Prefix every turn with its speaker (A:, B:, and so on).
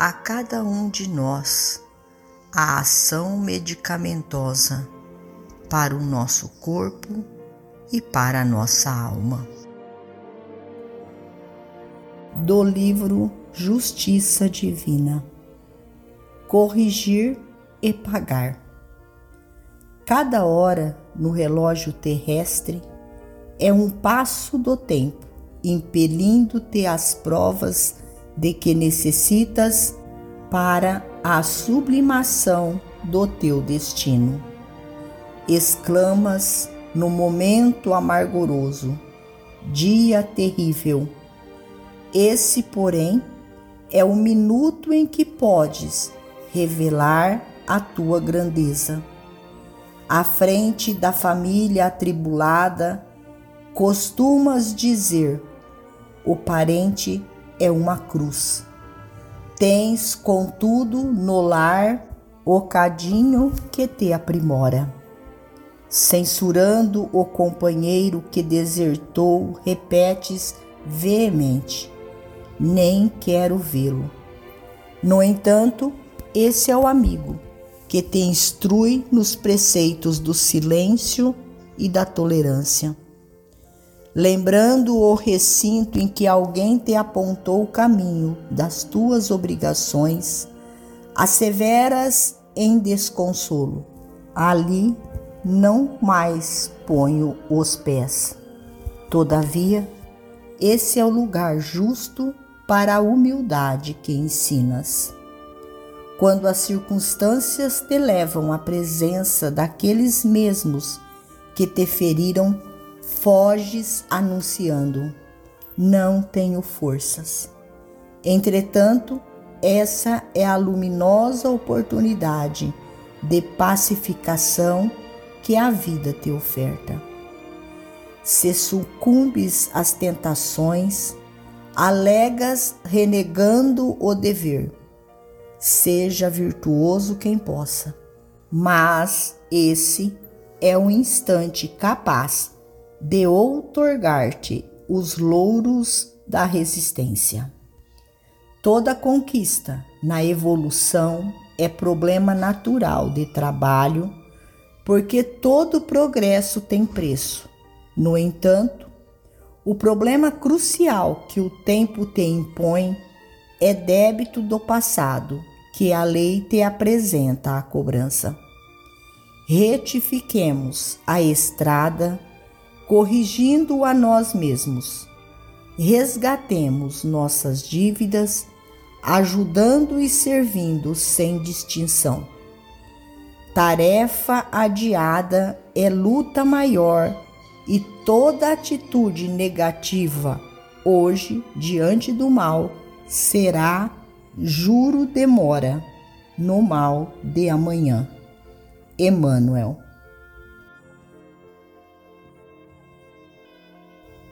A: a cada um de nós a ação medicamentosa para o nosso corpo e para a nossa alma. Do livro Justiça Divina Corrigir e Pagar. Cada hora no relógio terrestre é um passo do tempo, impelindo-te às provas de que necessitas para a sublimação do teu destino. Exclamas no momento amargoroso, dia terrível. Esse, porém, é o minuto em que podes revelar a tua grandeza. À frente da família atribulada, costumas dizer: o parente é uma cruz. Tens, contudo, no lar o cadinho que te aprimora. Censurando o companheiro que desertou, repetes veemente: Nem quero vê-lo. No entanto, esse é o amigo que te instrui nos preceitos do silêncio e da tolerância lembrando o recinto em que alguém te apontou o caminho das tuas obrigações, asseveras em desconsolo. Ali não mais ponho os pés. Todavia, esse é o lugar justo para a humildade que ensinas. Quando as circunstâncias te levam à presença daqueles mesmos que te feriram foges anunciando: Não tenho forças. Entretanto, essa é a luminosa oportunidade de pacificação que a vida te oferta. Se sucumbes às tentações, alegas renegando o dever. Seja virtuoso quem possa, mas esse é o instante capaz de outorgar-te os louros da resistência. Toda conquista na evolução é problema natural de trabalho, porque todo progresso tem preço. No entanto, o problema crucial que o tempo te impõe é débito do passado, que a lei te apresenta à cobrança. Retifiquemos a estrada corrigindo a nós mesmos. Resgatemos nossas dívidas, ajudando e servindo sem distinção. Tarefa adiada é luta maior e toda atitude negativa hoje diante do mal será juro demora no mal de amanhã. Emmanuel